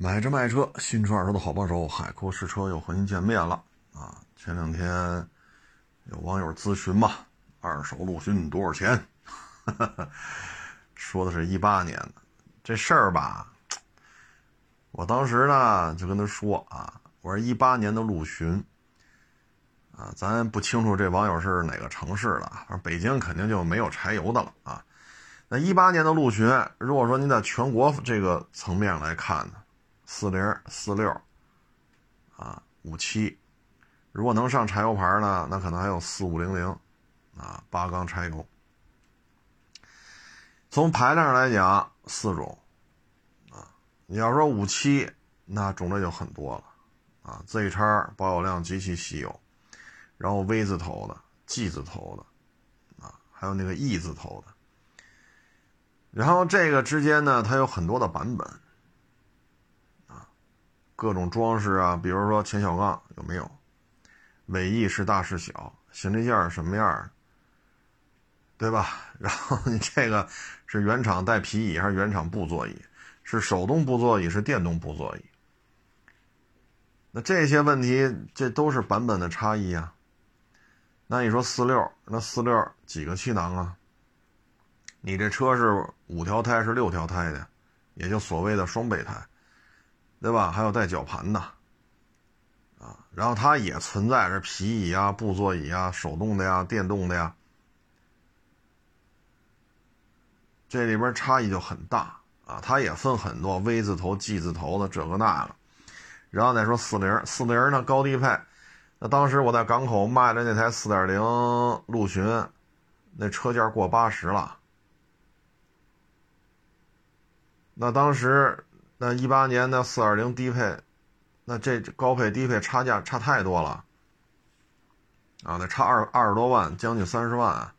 买车卖车，新车二手的好帮手，海阔试车又和您见面了啊！前两天有网友咨询嘛，二手陆巡多少钱？说的是一八年的这事儿吧，我当时呢就跟他说啊，我说一八年的陆巡啊，咱不清楚这网友是哪个城市的，反正北京肯定就没有柴油的了啊。那一八年的陆巡，如果说您在全国这个层面来看呢？四零四六，啊，五七，如果能上柴油牌呢，那可能还有四五零零，啊，八缸柴油。从排量上来讲，四种，啊，你要说五七，那种类就很多了，啊，Z 叉保有量极其稀有，然后 V 字头的、G 字头的，啊，还有那个 E 字头的，然后这个之间呢，它有很多的版本。各种装饰啊，比如说前小杠有没有，尾翼是大是小，行李架什么样，对吧？然后你这个是原厂带皮椅还是原厂布座椅？是手动布座椅是电动布座椅？那这些问题这都是版本的差异啊。那你说四六，那四六几个气囊啊？你这车是五条胎是六条胎的，也就所谓的双备胎。对吧？还有带绞盘的，啊，然后它也存在着皮椅啊、布座椅啊、手动的呀、电动的呀，这里边差异就很大啊。它也分很多 V 字头、G 字头的这个那个，然后再说四零四零呢高低配，那当时我在港口卖的那台四点零陆巡，那车价过八十了，那当时。那一八年的四二零低配，那这高配低配差价差太多了，啊，那差二二十多万，将近三十万。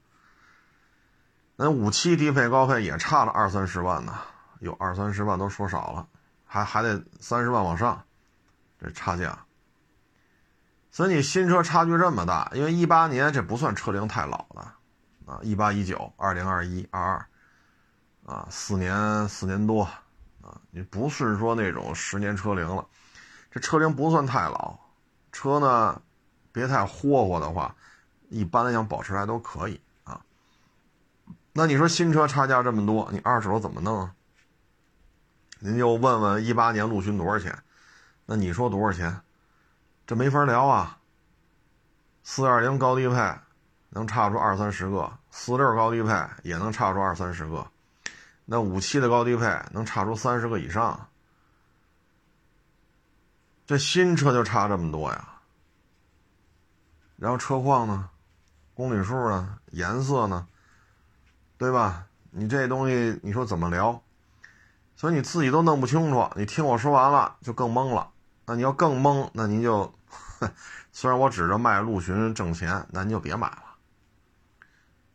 那五七低配高配也差了二三十万呢，有二三十万都说少了，还还得三十万往上，这差价。所以你新车差距这么大，因为一八年这不算车龄太老了，啊，一八一九二零二一二二，啊，四年四年多。你不是说那种十年车龄了，这车龄不算太老，车呢，别太霍霍的话，一般来讲保持还都可以啊。那你说新车差价这么多，你二手怎么弄？啊您就问问一八年陆巡多少钱？那你说多少钱？这没法聊啊。四二零高低配能差出二三十个，四六高低配也能差出二三十个。那五七的高低配能差出三十个以上，这新车就差这么多呀。然后车况呢，公里数呢，颜色呢，对吧？你这东西你说怎么聊？所以你自己都弄不清楚，你听我说完了就更懵了。那你要更懵，那您就，虽然我指着卖陆巡挣钱，那您就别买了。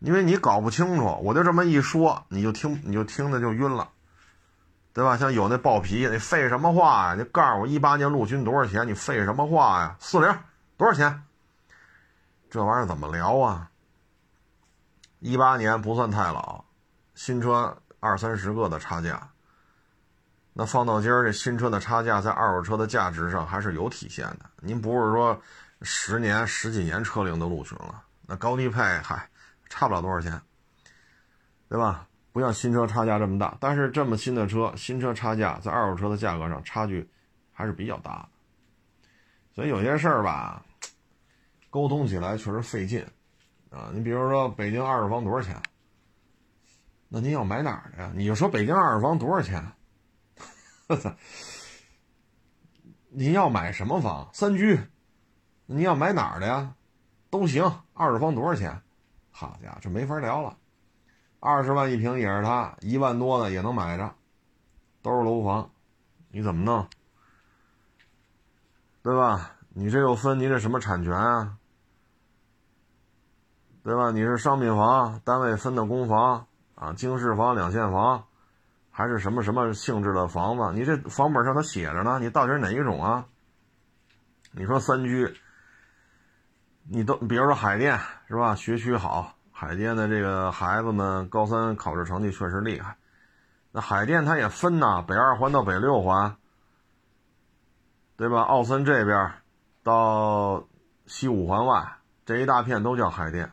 因为你搞不清楚，我就这么一说，你就听，你就听着就晕了，对吧？像有那爆皮，你废什么话呀？你告诉我一八年陆巡多少钱？你废什么话呀？四零多少钱？这玩意儿怎么聊啊？一八年不算太老，新车二三十个的差价，那放到今儿这新车的差价在二手车的价值上还是有体现的。您不是说十年十几年车龄的陆巡了，那高低配嗨。差不了多少钱，对吧？不像新车差价这么大，但是这么新的车，新车差价在二手车的价格上差距还是比较大的。所以有些事儿吧，沟通起来确实费劲啊。你比如说北京二手房多少钱？那您要买哪儿的呀？你就说北京二手房多少钱？您要买什么房？三居？您要买哪儿的呀？都行。二手房多少钱？好家伙，这没法聊了，二十万一平也是他，一万多的也能买着，都是楼房，你怎么弄？对吧？你这又分你这什么产权啊？对吧？你是商品房，单位分的公房啊，经适房、两限房，还是什么什么性质的房子？你这房本上它写着呢，你到底是哪一种啊？你说三居。你都比如说海淀是吧？学区好，海淀的这个孩子们高三考试成绩确实厉害。那海淀它也分呐，北二环到北六环，对吧？奥森这边到西五环外这一大片都叫海淀。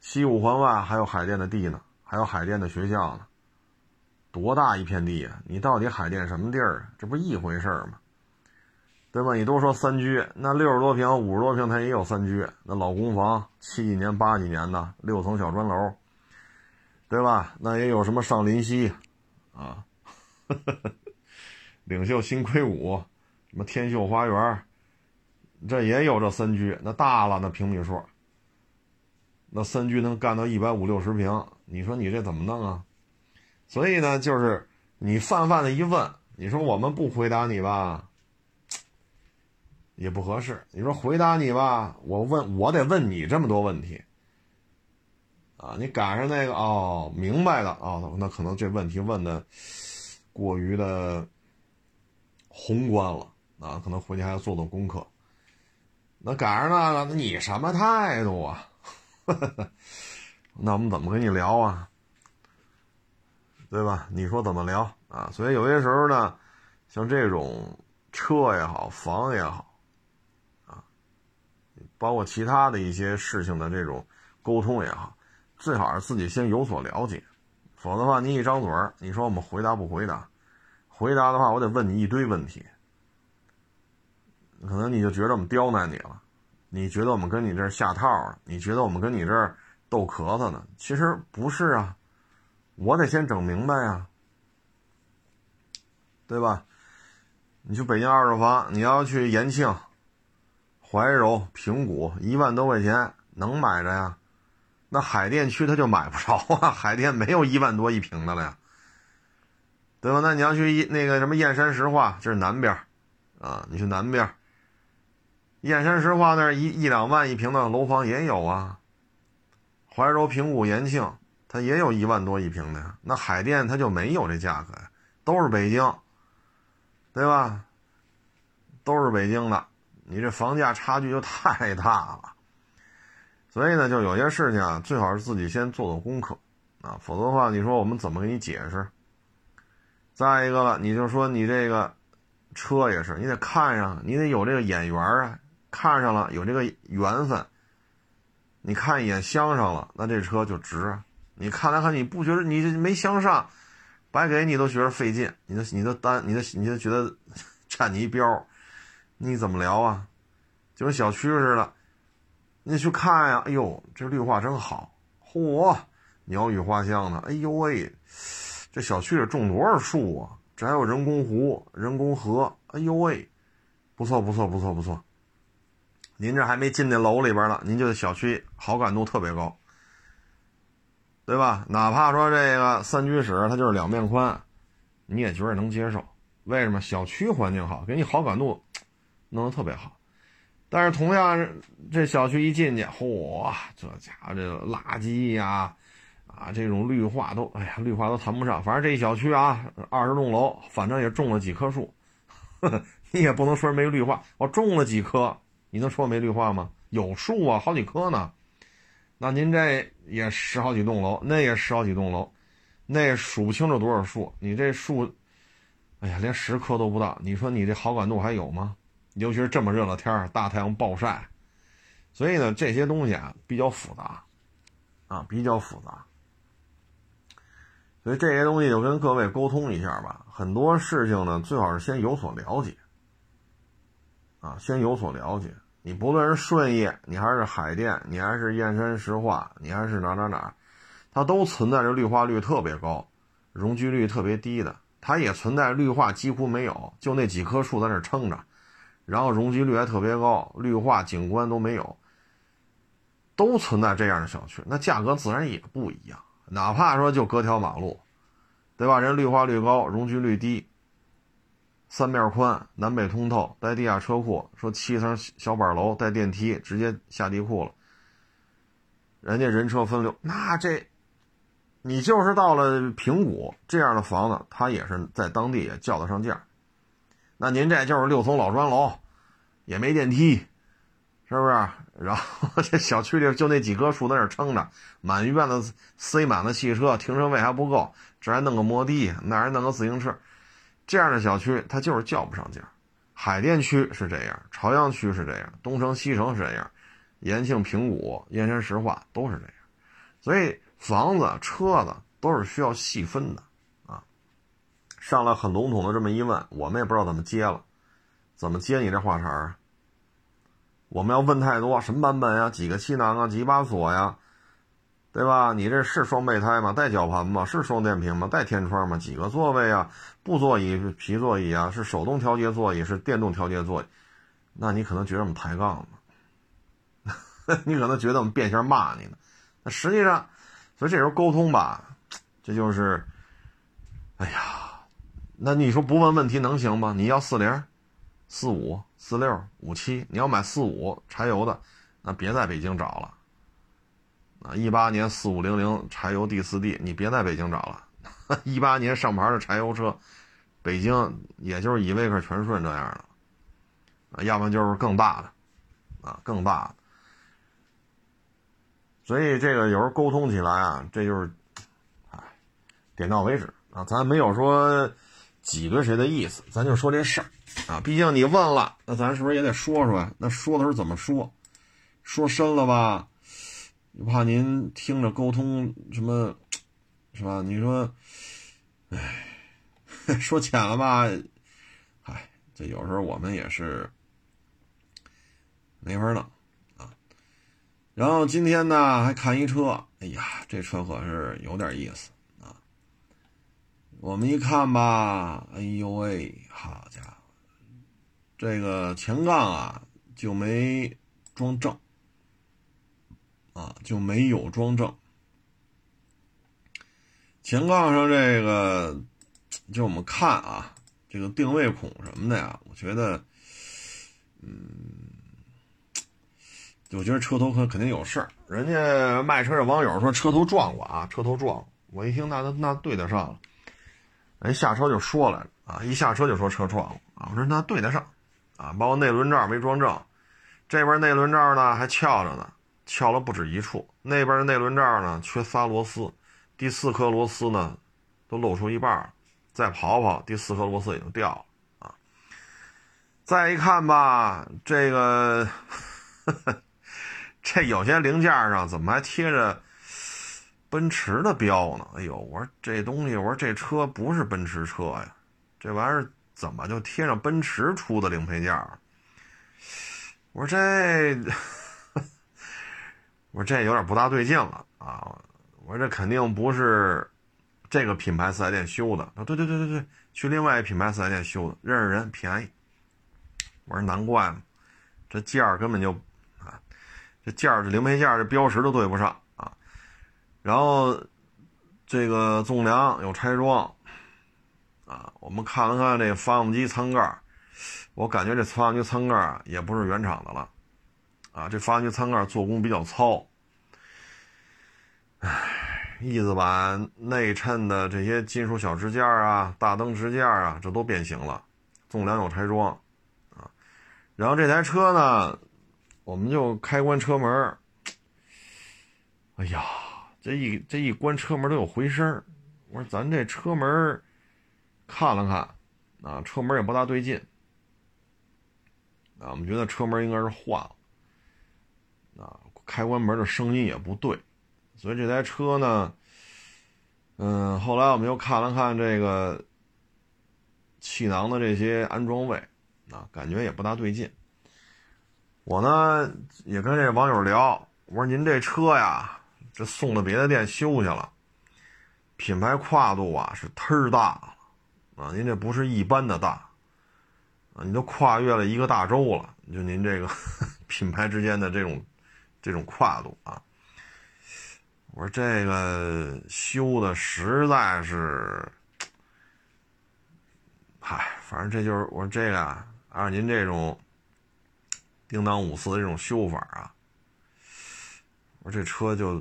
西五环外还有海淀的地呢，还有海淀的学校呢，多大一片地啊！你到底海淀什么地儿啊？这不一回事儿吗？对吧？你都说三居，那六十多平、五十多平，它也有三居。那老公房，七几年、八几年的六层小砖楼，对吧？那也有什么上林溪，啊，领袖新硅谷，什么天秀花园，这也有这三居，那大了那平米数，那三居能干到一百五六十平，你说你这怎么弄啊？所以呢，就是你泛泛的一问，你说我们不回答你吧？也不合适。你说回答你吧，我问我得问你这么多问题啊！你赶上那个哦，明白了哦，那可能这问题问的过于的宏观了啊，可能回去还要做做功课。那赶上那个，你什么态度啊？那我们怎么跟你聊啊？对吧？你说怎么聊啊？所以有些时候呢，像这种车也好，房也好。包括其他的一些事情的这种沟通也好，最好是自己先有所了解，否则的话，你一张嘴儿，你说我们回答不回答？回答的话，我得问你一堆问题，可能你就觉得我们刁难你了，你觉得我们跟你这儿下套了，你觉得我们跟你这儿逗咳嗽呢？其实不是啊，我得先整明白呀，对吧？你去北京二手房，你要去延庆。怀柔、平谷一万多块钱能买着呀？那海淀区他就买不着啊！海淀没有一万多一平的了呀，对吧？那你要去一那个什么燕山石化，这是南边啊，你去南边，燕山石化那儿一一两万一平的楼房也有啊。怀柔、平谷、延庆，它也有一万多一平的呀。那海淀它就没有这价格呀，都是北京，对吧？都是北京的。你这房价差距就太大了，所以呢，就有些事情啊，最好是自己先做做功课啊，否则的话，你说我们怎么给你解释？再一个了，你就说你这个车也是，你得看上，你得有这个眼缘啊，看上了有这个缘分，你看一眼相上了，那这车就值。你看来看你不觉得你这没相上，白给你都觉得费劲，你都你都单你都你都觉得 占你一标。你怎么聊啊？就跟小区似的，你去看呀。哎呦，这绿化真好，嚯，鸟语花香的。哎呦喂，这小区里种多少树啊？这还有人工湖、人工河。哎呦喂，不错不错不错不错。您这还没进那楼里边呢，您就小区好感度特别高，对吧？哪怕说这个三居室它就是两面宽，你也觉得能接受。为什么？小区环境好，给你好感度。弄得特别好，但是同样是这小区一进去，嚯，这家伙这垃圾呀，啊，这种绿化都，哎呀，绿化都谈不上。反正这一小区啊，二十栋楼，反正也种了几棵树，呵呵你也不能说没绿化。我种了几棵，你能说没绿化吗？有树啊，好几棵呢。那您这也十好几栋楼，那也十好几栋楼，那数不清楚多少树。你这树，哎呀，连十棵都不到。你说你这好感度还有吗？尤其是这么热的天儿，大太阳暴晒，所以呢，这些东西啊比较复杂，啊比较复杂，所以这些东西就跟各位沟通一下吧。很多事情呢，最好是先有所了解，啊，先有所了解。你不论是顺义，你还是海淀，你还是燕山石化，你还是哪哪哪，它都存在着绿化率特别高、容积率特别低的，它也存在绿化几乎没有，就那几棵树在那撑着。然后容积率还特别高，绿化景观都没有，都存在这样的小区，那价格自然也不一样。哪怕说就隔条马路，对吧？人绿化率高，容积率低，三面宽，南北通透，带地下车库，说七层小板楼带电梯，直接下地库了。人家人车分流，那这，你就是到了平谷这样的房子，它也是在当地也叫得上价。那您这就是六层老砖楼，也没电梯，是不是？然后这小区里就那几棵树在那撑着，满院子塞满了汽车，停车位还不够，这还弄个摩的，那还弄个自行车，这样的小区它就是叫不上价海淀区是这样，朝阳区是这样，东城、西城是这样，延庆、平谷、燕山、石化都是这样。所以房子、车子都是需要细分的。上来很笼统的这么一问，我们也不知道怎么接了，怎么接你这话茬儿？我们要问太多，什么版本呀？几个气囊啊？几把锁呀？对吧？你这是双备胎吗？带绞盘吗？是双电瓶吗？带天窗吗？几个座位啊？布座椅、皮座椅啊？是手动调节座椅？是电动调节座椅？那你可能觉得我们抬杠呢，你可能觉得我们变相骂你呢。那实际上，所以这时候沟通吧，这就是，哎呀，那你说不问问题能行吗？你要四零、四五、四六、五七，你要买四五柴油的，那别在北京找了。啊，一八年四五零零柴油 D 四 D，你别在北京找了。一八年上牌的柴油车，北京也就是依维柯全顺这样的，啊，要不然就是更大的，啊，更大的。所以这个有时候沟通起来啊，这就是，哎，点到为止啊，咱没有说挤兑谁的意思，咱就说这事儿啊。毕竟你问了，那咱是不是也得说说呀？那说的时候怎么说？说深了吧？又怕您听着沟通什么，是吧？你说，哎，说浅了吧？哎，这有时候我们也是没法弄啊。然后今天呢，还看一车，哎呀，这车可是有点意思。我们一看吧，哎呦喂，好家伙，这个前杠啊就没装正。啊，就没有装正。前杠上这个，就我们看啊，这个定位孔什么的呀，我觉得，嗯，我觉得车头可肯定有事儿。人家卖车的网友说车头撞过啊，车头撞。我一听，那那那对得上了。人下车就说来了啊，一下车就说车撞了啊。我说那对得上啊，包括内轮罩没装正，这边内轮罩呢还翘着呢。翘了不止一处，那边的内轮罩呢缺仨螺丝，第四颗螺丝呢都露出一半再刨刨，第四颗螺丝也就掉了啊。再一看吧，这个 这有些零件上怎么还贴着奔驰的标呢？哎呦，我说这东西，我说这车不是奔驰车呀，这玩意儿怎么就贴上奔驰出的零配件？我说这。我说这有点不大对劲了啊！我说这肯定不是这个品牌四 S 店修的。啊，对对对对对，去另外一品牌四 S 店修的，认识人，便宜。我说难怪嘛，这件儿根本就啊，这件儿这零配件这标识都对不上。然后这个纵梁有拆装啊，我们看了看这发动机舱盖，我感觉这发动机舱盖也不是原厂的了。啊，这发动机舱盖做工比较糙，唉，翼子板内衬的这些金属小支架啊，大灯支架啊，这都变形了，纵梁有拆装，啊，然后这台车呢，我们就开关车门，哎呀，这一这一关车门都有回声我说咱这车门看了看，啊，车门也不大对劲，啊，我们觉得车门应该是换了。啊，开关门的声音也不对，所以这台车呢，嗯，后来我们又看了看这个气囊的这些安装位，啊，感觉也不大对劲。我呢也跟这网友聊，我说您这车呀，这送到别的店修去了，品牌跨度啊是忒大，啊，您这不是一般的大，啊，你都跨越了一个大洲了，就您这个 品牌之间的这种。这种跨度啊，我说这个修的实在是，嗨，反正这就是我说这个啊，按您这种叮当五四的这种修法啊，我说这车就，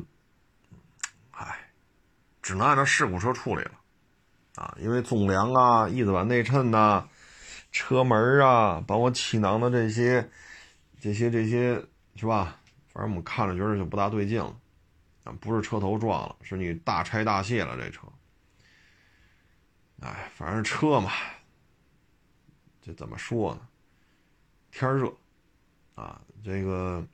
只能按照事故车处理了啊，因为纵梁啊、翼子板内衬呐、车门啊，包括气囊的这些、这些、这些，是吧？反正我们看着觉得就不大对劲了，啊，不是车头撞了，是你大拆大卸了这车。哎，反正车嘛，这怎么说呢？天热，啊，这个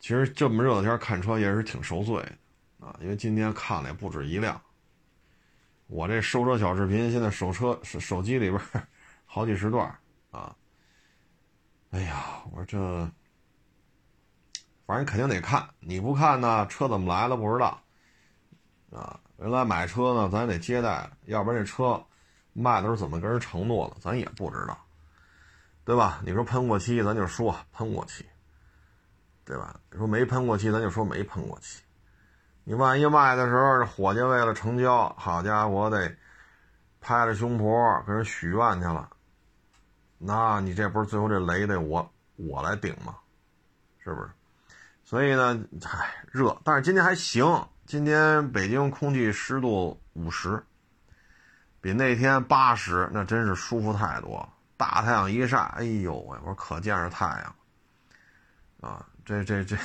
其实这么热的天看车也是挺受罪的啊，因为今天看了也不止一辆。我这收车小视频现在手车手手机里边好几十段啊。哎呀，我说这反正肯定得看，你不看呢，车怎么来了不知道啊。原来买车呢，咱也得接待，要不然这车卖的时候怎么跟人承诺了，咱也不知道，对吧？你说喷过漆，咱就说喷过漆，对吧？你说没喷过漆，咱就说没喷过漆。你万一卖的时候，这伙计为了成交，好家伙，得拍着胸脯跟人许愿去了，那你这不是最后这雷得我我来顶吗？是不是？所以呢，唉，热，但是今天还行。今天北京空气湿度五十，比那天八十，那真是舒服太多。大太阳一晒，哎呦喂，我说可见着太阳啊！这这这，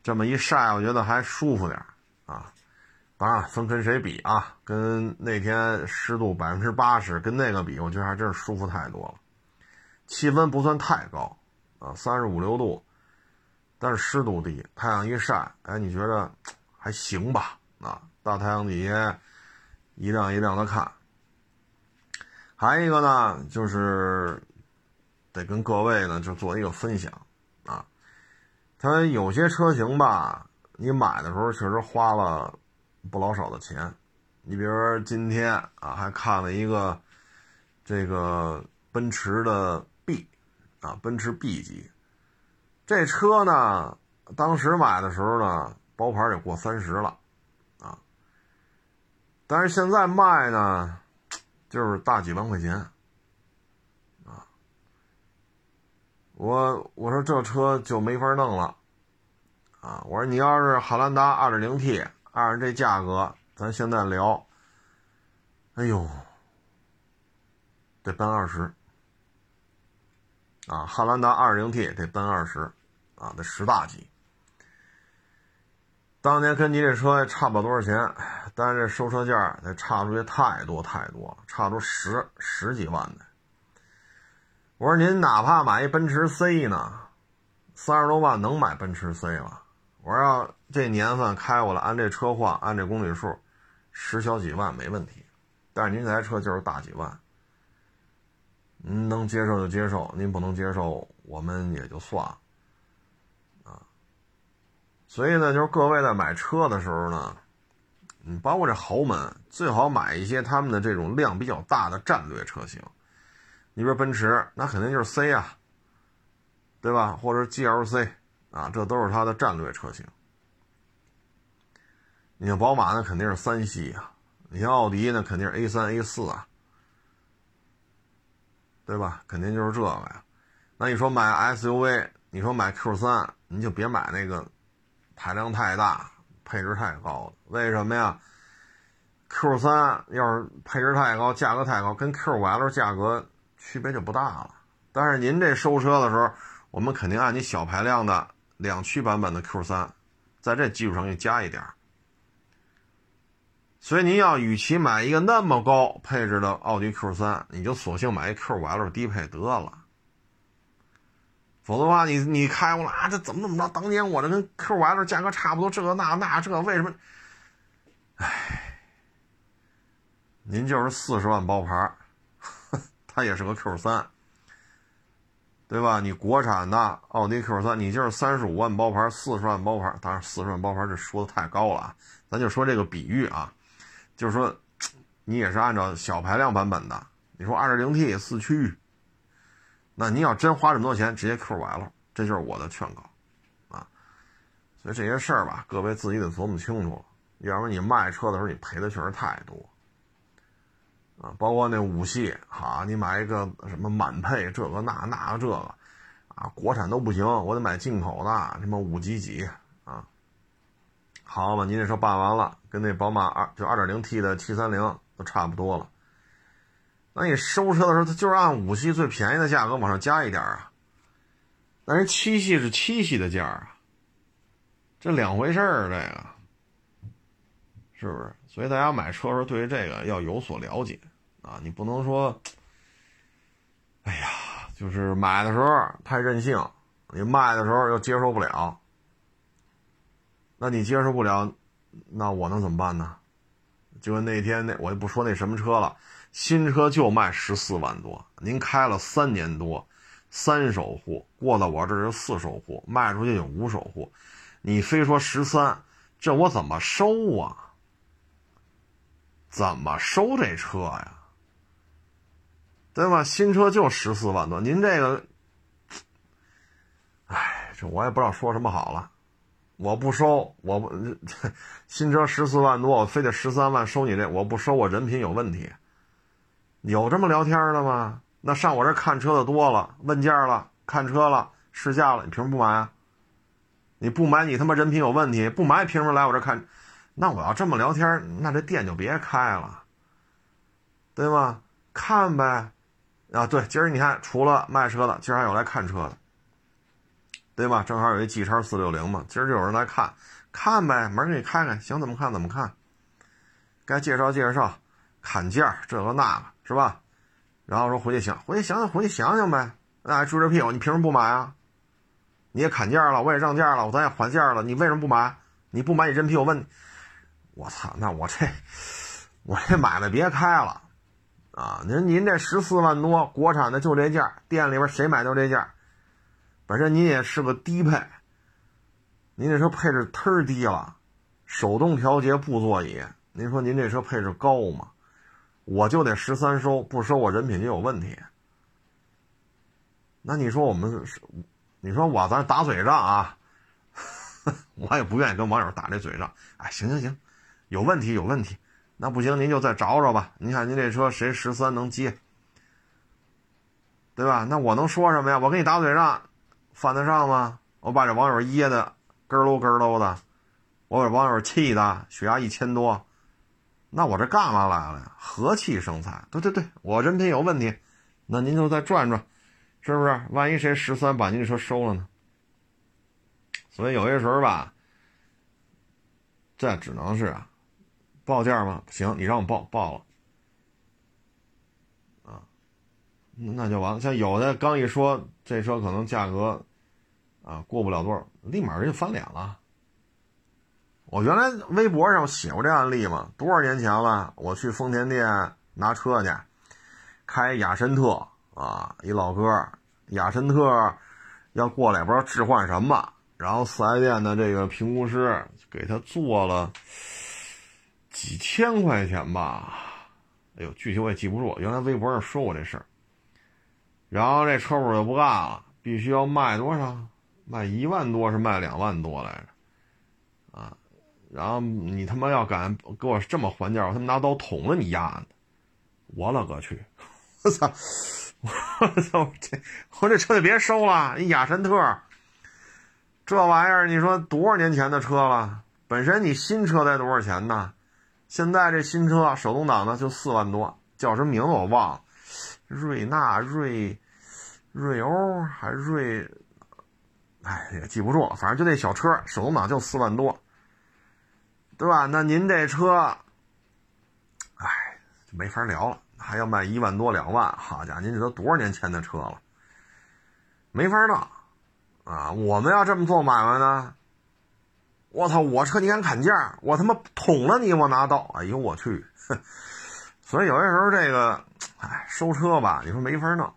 这么一晒，我觉得还舒服点，当然分跟谁比啊？跟那天湿度百分之八十，跟那个比，我觉得还真是舒服太多了。气温不算太高啊，三十五六度，但是湿度低，太阳一晒，哎，你觉得还行吧？啊，大太阳底下一辆一辆的看。还有一个呢，就是得跟各位呢就做一个分享啊，它有些车型吧。你买的时候确实花了不老少的钱，你比如说今天啊，还看了一个这个奔驰的 B 啊，奔驰 B 级，这车呢，当时买的时候呢，包牌也过三十了啊，但是现在卖呢，就是大几万块钱啊，我我说这车就没法弄了。啊，我说你要是汉兰达 2.0T，按照这价格，咱现在聊，哎呦，得奔二十。啊，汉兰达 2.0T 得奔二十，啊，得十大几。当年跟你这车差不了多少钱，但是这收车价得差出去太多太多，差出十十几万的。我说您哪怕买一奔驰 C 呢，三十多万能买奔驰 C 了。我要这年份开过来，按这车况，按这公里数，十小几万没问题。但是您这台车就是大几万，您能接受就接受，您不能接受，我们也就算了。啊，所以呢，就是各位在买车的时候呢，你包括这豪门，最好买一些他们的这种量比较大的战略车型。你比如奔驰，那肯定就是 C 啊，对吧？或者 GLC。啊，这都是它的战略车型。你像宝马那肯定是三系啊，你像奥迪那肯定是 A 三、A 四啊，对吧？肯定就是这个呀。那你说买 SUV，你说买 Q 三，你就别买那个排量太大、配置太高的。为什么呀？Q 三要是配置太高、价格太高，跟 Q 五 L 价格区别就不大了。但是您这收车的时候，我们肯定按你小排量的。两驱版本的 Q 三，在这基础上给加一点所以您要与其买一个那么高配置的奥迪 Q 三，你就索性买一 Q 五 L 低配得了。否则的话，你你开过来啊，这怎么怎么着？当年我这跟 Q 五 L 价格差不多，这那那这为什么？唉，您就是四十万包牌，它也是个 Q 三。对吧？你国产的奥迪 Q 三，你就是三十五万包牌，四十万包牌。当然，四十万包牌这说的太高了啊！咱就说这个比喻啊，就是说，你也是按照小排量版本的。你说二点零 T 四驱，那你要真花这么多钱，直接 Q 完了，这就是我的劝告啊。所以这些事儿吧，各位自己得琢磨清楚了，要不然你卖车的时候你赔的确实太多。包括那五系，哈，你买一个什么满配，这个那那个这个，啊，国产都不行，我得买进口的，什么五几几啊。好嘛，您这车办完了，跟那宝马二就二点零 T 的七三零都差不多了。那你收车的时候，它就是按五系最便宜的价格往上加一点啊。但是七系是七系的价啊，这两回事儿，这个是不是？所以大家买车的时候对于这个要有所了解啊！你不能说，哎呀，就是买的时候太任性，你卖的时候又接受不了。那你接受不了，那我能怎么办呢？就跟那天那我就不说那什么车了，新车就卖十四万多，您开了三年多，三手户过到我这是四手户，卖出去有五手户，你非说十三，这我怎么收啊？怎么收这车呀？对吧？新车就十四万多，您这个，哎，这我也不知道说什么好了。我不收，我不 新车十四万多，我非得十三万收你这，我不收，我人品有问题。有这么聊天的吗？那上我这看车的多了，问价了，看车了，试驾了，你凭什么不买啊？你不买，你他妈人品有问题，不买凭什么来我这看？那我要这么聊天，那这店就别开了，对吗？看呗。啊，对，今儿你看，除了卖车的，今儿还有来看车的，对吧？正好有一 G 叉四六零嘛，今儿就有人来看，看呗，门给你开开，想怎么看怎么看，该介绍介绍，砍价这个那个是吧？然后说回去想，回去想想，回去想想呗。那还追着屁股，你凭什么不买啊？你也砍价了，我也让价了，我咱也还价了，你为什么不买？你不买，你人品有问你。我操，那我这我这买卖别开了。啊，您您这十四万多，国产的就这价，店里边谁买都这价。本身您也是个低配，您这车配置忒低了，手动调节布座椅，您说您这车配置高吗？我就得十三收，不收我人品就有问题。那你说我们是，你说我咱打嘴仗啊，我也不愿意跟网友打这嘴仗。哎，行行行，有问题有问题。那不行，您就再找找吧。你看您这车谁十三能接，对吧？那我能说什么呀？我跟你打嘴仗，犯得上吗？我把这网友噎的咯喽咯喽的，我把网友气的血压一千多，那我这干嘛来了呀？和气生财。对对对，我人品有问题，那您就再转转，是不是？万一谁十三把您这车收了呢？所以有些时候吧，这只能是啊。报价吗？行，你让我报报了，啊，那就完了。像有的刚一说这车可能价格，啊，过不了多少，立马人就翻脸了。我原来微博上写过这案例嘛，多少年前了？我去丰田店拿车去，开雅绅特啊，一老哥，雅绅特要过来，不知道置换什么，然后四 S 店的这个评估师给他做了。几千块钱吧，哎呦，具体我也记不住。原来微博上说过这事儿，然后这车主就不干了，必须要卖多少？卖一万多是卖两万多来着？啊，然后你他妈要敢给我这么还价，我他妈拿刀捅了你丫的！我勒个去！我操！我操！这我这车就别收了，一雅神特，这玩意儿你说多少年前的车了？本身你新车才多少钱呢？现在这新车手动挡的就四万多，叫什么名字我忘了，瑞纳、瑞瑞欧还瑞，哎也记不住了，反正就那小车手动挡就四万多，对吧？那您这车，哎，就没法聊了，还要卖一万多两万，好家伙，您这都多少年前的车了，没法弄啊！我们要这么做买卖呢？我操！我车你敢砍价？我他妈捅了你！我拿刀！哎呦我去！所以有些时候这个，哎，收车吧，你说没法弄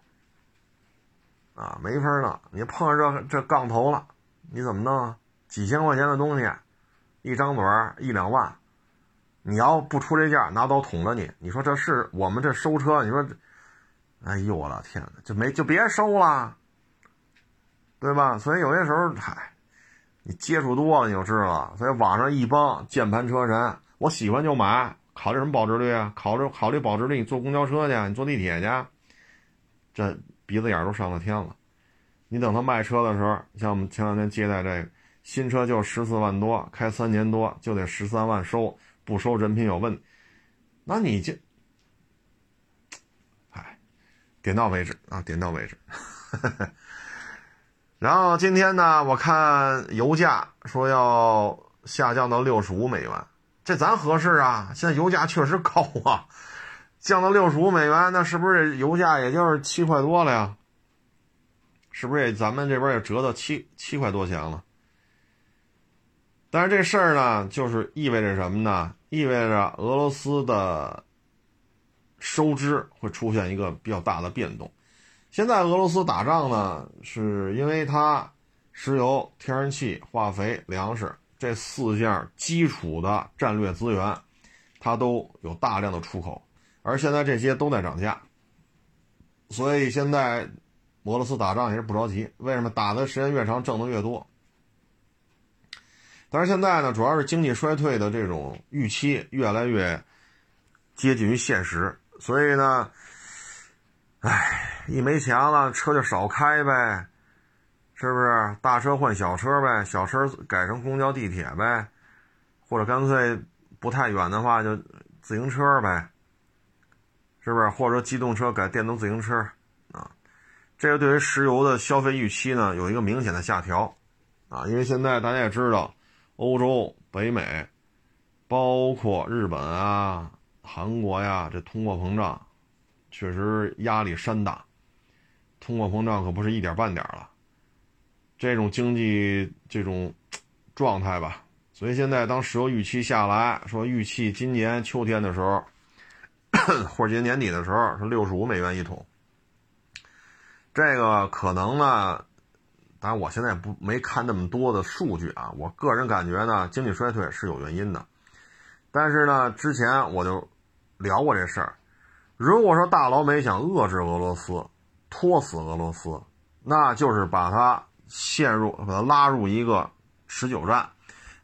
啊，没法弄。你碰上这这杠头了，你怎么弄啊？几千块钱的东西，一张嘴一两万，你要不出这价，拿刀捅了你，你说这是我们这收车？你说，哎呦我的天哪，就没就别收了，对吧？所以有些时候，嗨。你接触多了你就知道了，所以网上一帮键盘车神，我喜欢就买，考虑什么保值率啊？考虑考虑保值率，你坐公交车去，你坐地铁去，这鼻子眼都上了天了。你等他卖车的时候，像我们前两天接待这个新车就十四万多，开三年多就得十三万收，不收人品有问题，那你就，哎，点到为止啊，点到为止。然后今天呢，我看油价说要下降到六十五美元，这咱合适啊？现在油价确实高啊，降到六十五美元，那是不是油价也就是七块多了呀？是不是也咱们这边也折到七七块多钱了？但是这事儿呢，就是意味着什么呢？意味着俄罗斯的收支会出现一个比较大的变动。现在俄罗斯打仗呢，是因为它石油、天然气、化肥、粮食这四项基础的战略资源，它都有大量的出口，而现在这些都在涨价，所以现在俄罗斯打仗也是不着急。为什么？打的时间越长，挣的越多。但是现在呢，主要是经济衰退的这种预期越来越接近于现实，所以呢，唉，一没钱了，车就少开呗，是不是？大车换小车呗，小车改成公交、地铁呗，或者干脆不太远的话就自行车呗，是不是？或者说机动车改电动自行车啊？这个对于石油的消费预期呢，有一个明显的下调啊，因为现在大家也知道。欧洲、北美，包括日本啊、韩国呀，这通货膨胀确实压力山大。通货膨胀可不是一点半点了。这种经济这种状态吧，所以现在当石油预期下来说，预期今年秋天的时候，或者今年年底的时候是六十五美元一桶。这个可能呢。当然，我现在不没看那么多的数据啊。我个人感觉呢，经济衰退是有原因的。但是呢，之前我就聊过这事儿。如果说大老美想遏制俄罗斯、拖死俄罗斯，那就是把它陷入、把它拉入一个持久战。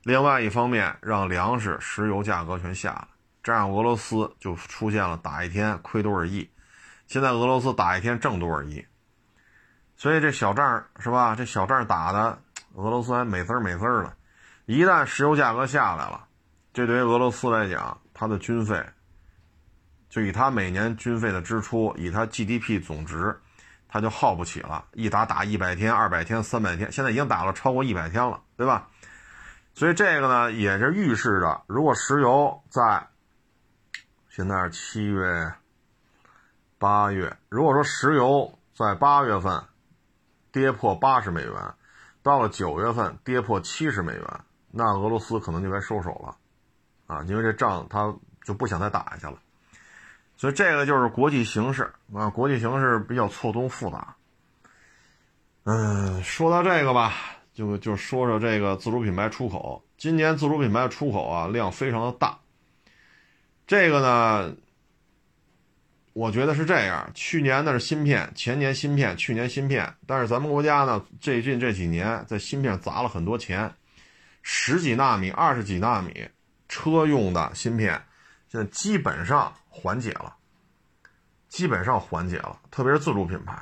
另外一方面，让粮食、石油价格全下来，这样俄罗斯就出现了打一天亏多少亿。现在俄罗斯打一天挣多少亿？所以这小仗是吧？这小仗打的俄罗斯还美滋美滋的。一旦石油价格下来了，这对于俄罗斯来讲，它的军费，就以它每年军费的支出，以它 GDP 总值，它就耗不起了。一打打一百天、二百天、三百天，现在已经打了超过一百天了，对吧？所以这个呢，也是预示着，如果石油在现在是七月、八月，如果说石油在八月份。跌破八十美元，到了九月份跌破七十美元，那俄罗斯可能就该收手了，啊，因为这仗他就不想再打下去了。所以这个就是国际形势啊，国际形势比较错综复杂。嗯，说到这个吧，就就说说这个自主品牌出口，今年自主品牌出口啊量非常的大，这个呢。我觉得是这样，去年那是芯片，前年芯片，去年芯片，但是咱们国家呢，最近这几年在芯片砸了很多钱，十几纳米、二十几纳米车用的芯片，现在基本上缓解了，基本上缓解了，特别是自主品牌。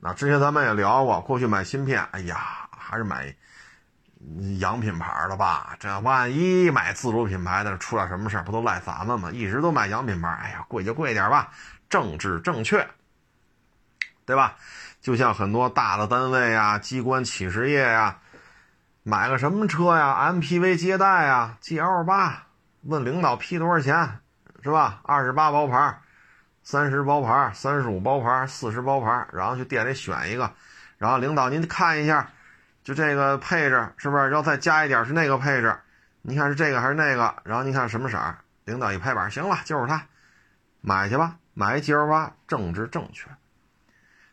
那之前咱们也聊过，过去买芯片，哎呀，还是买洋品牌的吧，这万一买自主品牌的出了什么事不都赖咱们吗？一直都买洋品牌，哎呀，贵就贵点吧。政治正确，对吧？就像很多大的单位啊、机关、企事业呀，买个什么车呀？MPV 接待呀，GL 八，问领导批多少钱，是吧？二十八包牌，三十包牌，三十五包牌，四十包牌，然后去店里选一个，然后领导您看一下，就这个配置是不是要再加一点？是那个配置？你看是这个还是那个？然后你看什么色儿？领导一拍板，行了，就是它，买去吧。买一 G L 八政治正确，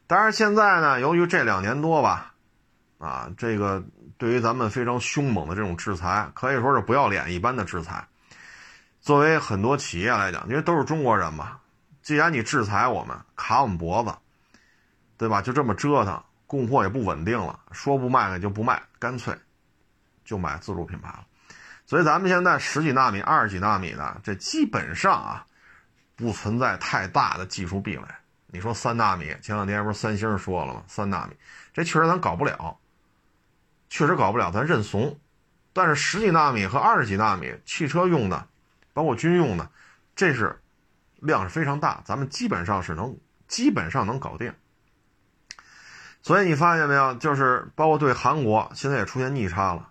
当然现在呢，由于这两年多吧，啊，这个对于咱们非常凶猛的这种制裁，可以说是不要脸一般的制裁。作为很多企业来讲，因为都是中国人嘛，既然你制裁我们，卡我们脖子，对吧？就这么折腾，供货也不稳定了，说不卖了就不卖，干脆就买自主品牌了。所以咱们现在十几纳米、二十几纳米的，这基本上啊。不存在太大的技术壁垒。你说三纳米，前两天不是三星说了吗？三纳米，这确实咱搞不了，确实搞不了，咱认怂。但是十几纳米和二十几纳米，汽车用的，包括军用的，这是量是非常大，咱们基本上是能基本上能搞定。所以你发现没有，就是包括对韩国，现在也出现逆差了，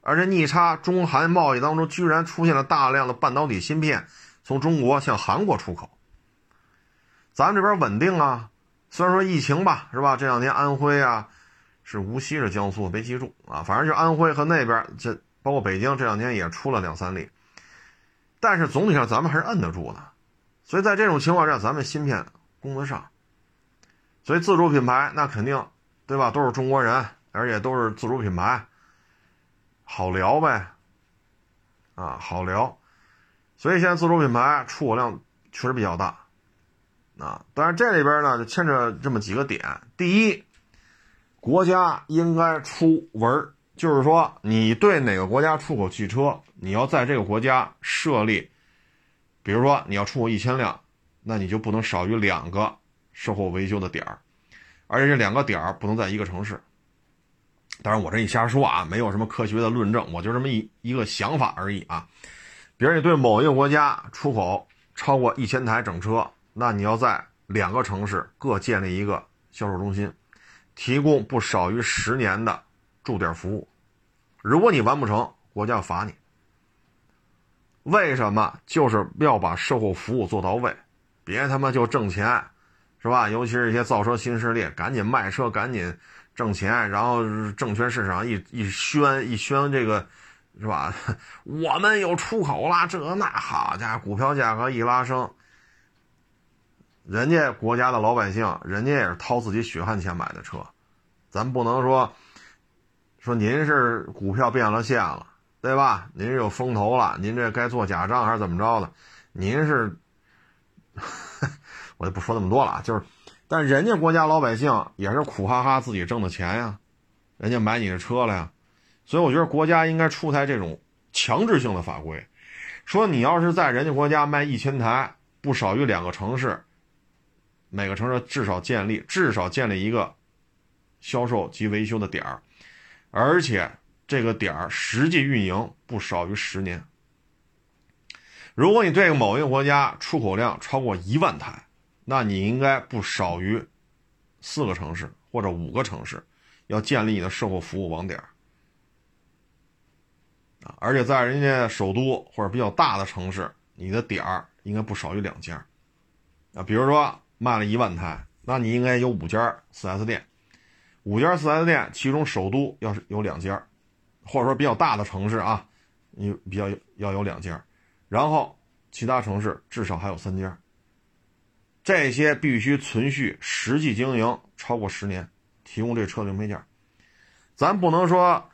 而且逆差，中韩贸易当中居然出现了大量的半导体芯片。从中国向韩国出口，咱们这边稳定啊，虽然说疫情吧，是吧？这两天安徽啊，是无锡是江苏，没记住啊，反正就安徽和那边，这包括北京这两天也出了两三例。但是总体上咱们还是摁得住的，所以在这种情况下，咱们芯片供得上。所以自主品牌那肯定，对吧？都是中国人，而且都是自主品牌，好聊呗，啊，好聊。所以现在自主品牌出货量确实比较大，啊，但是这里边呢就牵扯这么几个点。第一，国家应该出文就是说你对哪个国家出口汽车，你要在这个国家设立，比如说你要出口一千辆，那你就不能少于两个售后维修的点儿，而且这两个点儿不能在一个城市。当然我这一瞎说啊，没有什么科学的论证，我就这么一一个想法而已啊。比如你对某一个国家出口超过一千台整车，那你要在两个城市各建立一个销售中心，提供不少于十年的驻点服务。如果你完不成，国家要罚你。为什么？就是要把售后服务做到位，别他妈就挣钱，是吧？尤其是一些造车新势力，赶紧卖车，赶紧挣钱，然后证券市场一一宣一宣这个。是吧？我们有出口了，这那好家伙，股票价格一拉升，人家国家的老百姓，人家也是掏自己血汗钱买的车，咱不能说说您是股票变了线了，对吧？您有风投了，您这该做假账还是怎么着的？您是，我就不说那么多了，就是，但人家国家老百姓也是苦哈哈自己挣的钱呀，人家买你的车了呀。所以我觉得国家应该出台这种强制性的法规，说你要是在人家国家卖一千台，不少于两个城市，每个城市至少建立至少建立一个销售及维修的点儿，而且这个点儿实际运营不少于十年。如果你对某一个国家出口量超过一万台，那你应该不少于四个城市或者五个城市要建立你的售后服务网点。啊，而且在人家首都或者比较大的城市，你的点儿应该不少于两家。啊，比如说卖了一万台，那你应该有五家 4S 店，五家 4S 店，其中首都要是有两家，或者说比较大的城市啊，你比较要有两家，然后其他城市至少还有三家。这些必须存续实际经营超过十年，提供这车零配件。咱不能说。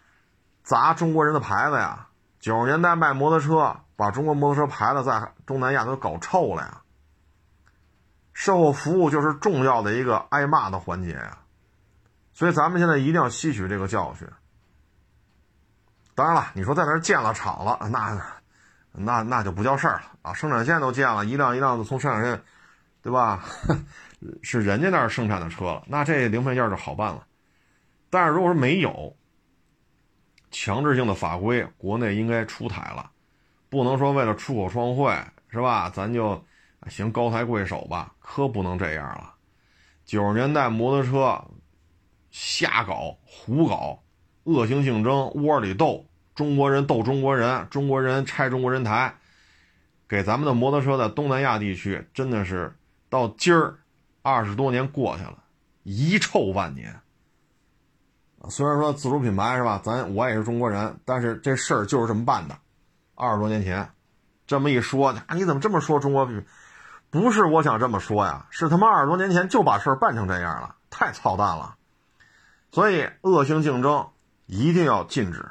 砸中国人的牌子呀！九十年代卖摩托车，把中国摩托车牌子在东南亚都搞臭了呀。售后服务就是重要的一个挨骂的环节呀，所以咱们现在一定要吸取这个教训。当然了，你说在那建了厂了，那那那就不叫事儿了啊！生产线都建了，一辆一辆的从生产线，对吧？是人家那儿生产的车了，那这零配件就好办了。但是如果说没有，强制性的法规，国内应该出台了，不能说为了出口双汇是吧？咱就行高抬贵手吧，可不能这样了。九十年代摩托车瞎搞、胡搞、恶性竞争、窝里斗，中国人斗中国人，中国人拆中国人台，给咱们的摩托车在东南亚地区真的是到今儿二十多年过去了，遗臭万年。虽然说自主品牌是吧，咱我也是中国人，但是这事儿就是这么办的。二十多年前，这么一说，你怎么这么说中国？不是我想这么说呀，是他妈二十多年前就把事儿办成这样了，太操蛋了。所以恶性竞争一定要禁止，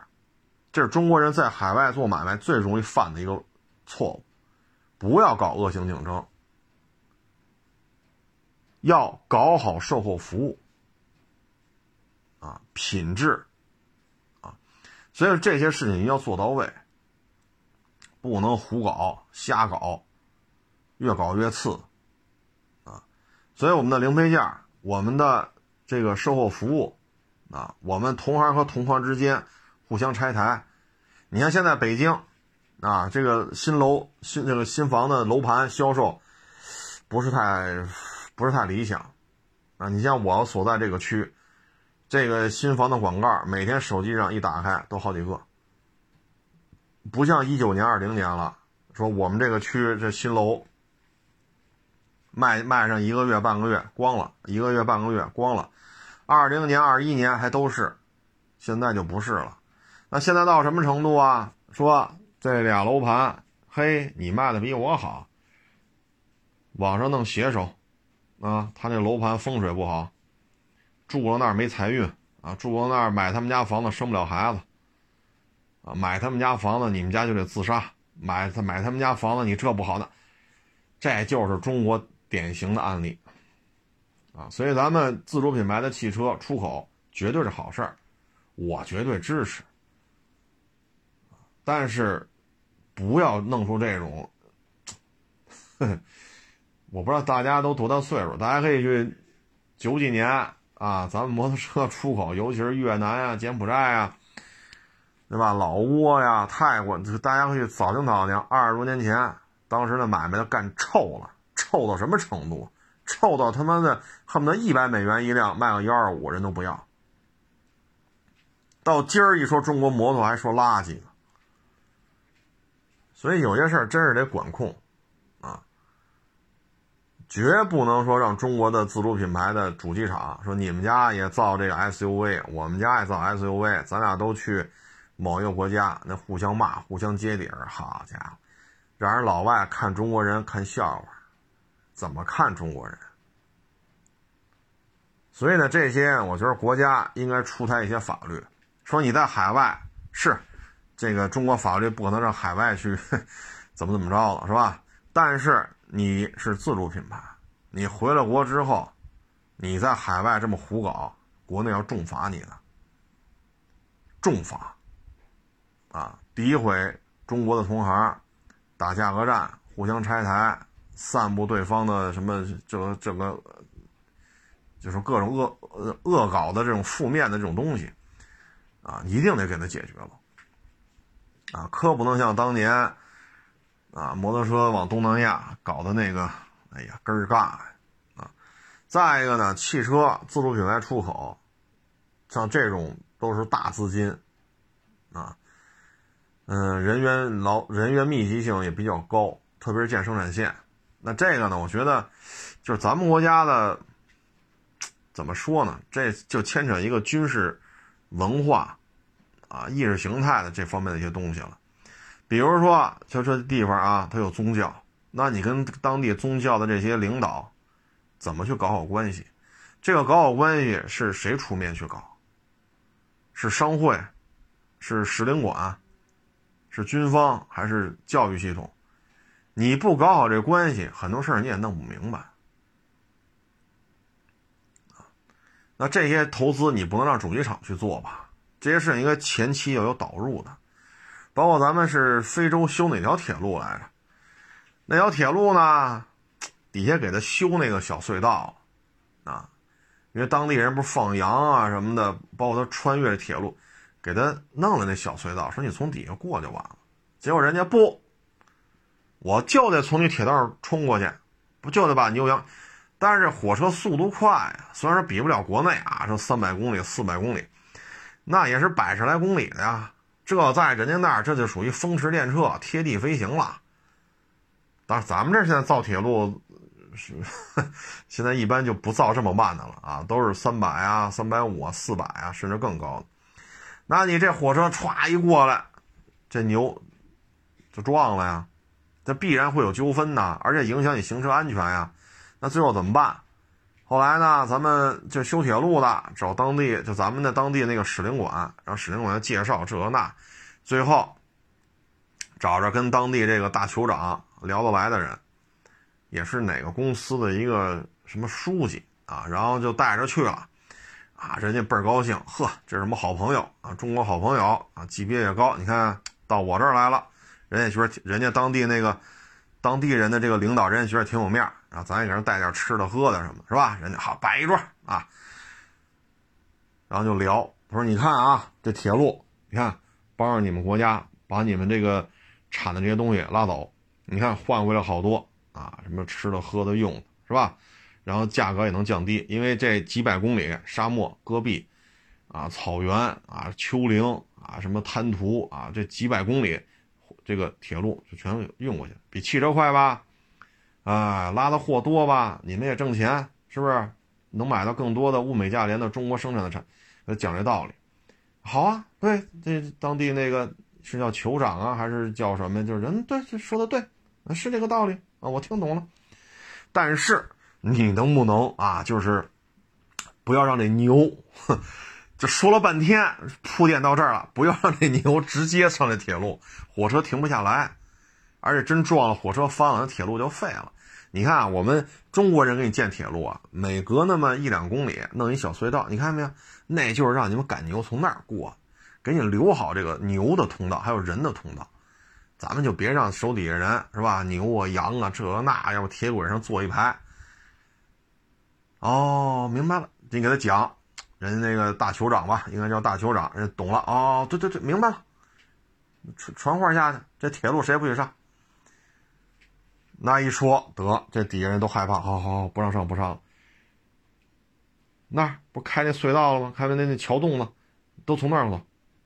这是中国人在海外做买卖最容易犯的一个错误。不要搞恶性竞争，要搞好售后服务。啊，品质，啊，所以这些事情要做到位，不能胡搞、瞎搞，越搞越次，啊，所以我们的零配件、我们的这个售后服务，啊，我们同行和同行之间互相拆台。你看现在北京，啊，这个新楼、新这个新房的楼盘销售不是太不是太理想，啊，你像我所在这个区。这个新房的广告，每天手机上一打开都好几个，不像一九年、二零年了。说我们这个区这新楼卖卖上一个月半个月光了，一个月半个月光了。二零年、二一年还都是，现在就不是了。那现在到什么程度啊？说这俩楼盘，嘿，你卖的比我好，网上弄写手，啊，他那楼盘风水不好，住了那儿没财运啊，住了那儿买他们家房子生不了孩子，啊，买他们家房子你们家就得自杀，买他买他们家房子你这不好的，这就是中国典型的案例，啊，所以咱们自主品牌的汽车出口绝对是好事儿，我绝对支持。但是，不要弄出这种，我不知道大家都多大岁数，大家可以去九几年啊，咱们摩托车出口，尤其是越南啊、柬埔寨啊，对吧？老挝呀、泰国，大家可以扫听扫听，二十多年前，当时的买卖都干臭了，臭到什么程度？臭到他妈的恨不得一百美元一辆，卖个幺二五人都不要。到今儿一说中国摩托，还说垃圾呢。所以有些事儿真是得管控，啊，绝不能说让中国的自主品牌的主机厂说你们家也造这个 SUV，我们家也造 SUV，咱俩都去某一个国家，那互相骂、互相揭底儿，好家伙，让人老外看中国人看笑话，怎么看中国人？所以呢，这些我觉得国家应该出台一些法律，说你在海外是。这个中国法律不可能让海外去 怎么怎么着了，是吧？但是你是自主品牌，你回了国之后，你在海外这么胡搞，国内要重罚你的，重罚啊！诋毁中国的同行，打价格战，互相拆台，散布对方的什么这个这个，就是各种恶恶搞的这种负面的这种东西啊，一定得给他解决了。啊，可不能像当年，啊，摩托车往东南亚搞的那个，哎呀，根儿尬啊！再一个呢，汽车自主品牌出口，像这种都是大资金，啊，嗯，人员劳人员密集性也比较高，特别是建生产线。那这个呢，我觉得就是咱们国家的，怎么说呢？这就牵扯一个军事文化。啊，意识形态的这方面的一些东西了，比如说，就这地方啊，它有宗教，那你跟当地宗教的这些领导怎么去搞好关系？这个搞好关系是谁出面去搞？是商会，是使领馆，是军方，还是教育系统？你不搞好这关系，很多事儿你也弄不明白。那这些投资你不能让主机厂去做吧？这些事情应该前期要有导入的，包括咱们是非洲修哪条铁路来着？那条铁路呢，底下给他修那个小隧道，啊，因为当地人不是放羊啊什么的，包括他穿越铁路，给他弄了那小隧道，说你从底下过就完了。结果人家不，我就得从你铁道冲过去，不就得把牛羊？但是火车速度快啊，虽然说比不了国内啊，说三百公里、四百公里。那也是百十来公里的呀，这在人家那儿这就属于风驰电掣、贴地飞行了。但是，咱们这现在造铁路是 现在一般就不造这么慢的了啊，都是三百啊、三百五啊、四百啊，甚至更高的。那你这火车歘一过来，这牛就撞了呀，这必然会有纠纷呐，而且影响你行车安全呀。那最后怎么办？后来呢，咱们就修铁路的，找当地就咱们的当地那个使领馆，让使领馆介绍这那，最后找着跟当地这个大酋长聊得来的人，也是哪个公司的一个什么书记啊，然后就带着去了，啊，人家倍儿高兴，呵，这是什么好朋友啊，中国好朋友啊，级别也高，你看到我这儿来了，人家觉得人家当地那个当地人的这个领导人觉得挺有面儿。啊，咱也给人带点吃的喝的什么，是吧？人家好摆一桌啊，然后就聊。他说：“你看啊，这铁路，你看帮着你们国家把你们这个产的这些东西拉走，你看换回来好多啊，什么吃的、喝的、用的，是吧？然后价格也能降低，因为这几百公里沙漠、戈壁啊、草原啊、丘陵啊、什么滩涂啊，这几百公里这个铁路就全运过去，比汽车快吧？”啊，拉的货多吧，你们也挣钱，是不是？能买到更多的物美价廉的中国生产的产，讲这道理。好啊，对，这当地那个是叫酋长啊，还是叫什么？就是人对，说的对，是这个道理啊，我听懂了。但是你能不能啊，就是不要让这牛，哼就说了半天铺垫到这儿了，不要让这牛直接上这铁路，火车停不下来，而且真撞了火车翻了，那铁路就废了。你看，我们中国人给你建铁路啊，每隔那么一两公里弄一小隧道，你看没有？那就是让你们赶牛从那儿过，给你留好这个牛的通道，还有人的通道。咱们就别让手底下人是吧？牛啊、羊啊，这那，要不铁轨上坐一排。哦，明白了，你给他讲，人家那个大酋长吧，应该叫大酋长，人懂了。哦，对对对，明白了。传传话下去，这铁路谁也不许上？那一说得，这底下人都害怕，好好好，不让上，不上了。那不开那隧道了吗？开那那桥洞了，都从那儿走，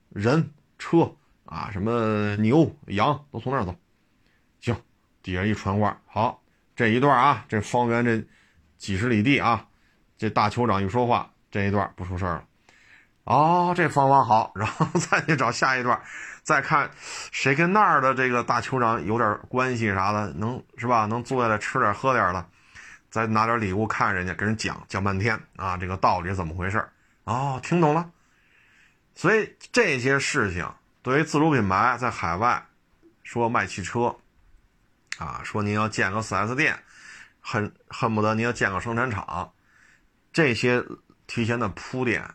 人车啊，什么牛羊都从那儿走。行，底下一传话，好，这一段啊，这方圆这几十里地啊，这大酋长一说话，这一段不出事儿了。哦，这方法好，然后再去找下一段，再看谁跟那儿的这个大酋长有点关系啥的，能是吧？能坐下来吃点喝点的。再拿点礼物看人家，跟人讲讲半天啊，这个道理怎么回事哦，听懂了。所以这些事情对于自主品牌在海外说卖汽车啊，说您要建个 4S 店，恨恨不得您要建个生产厂，这些提前的铺垫，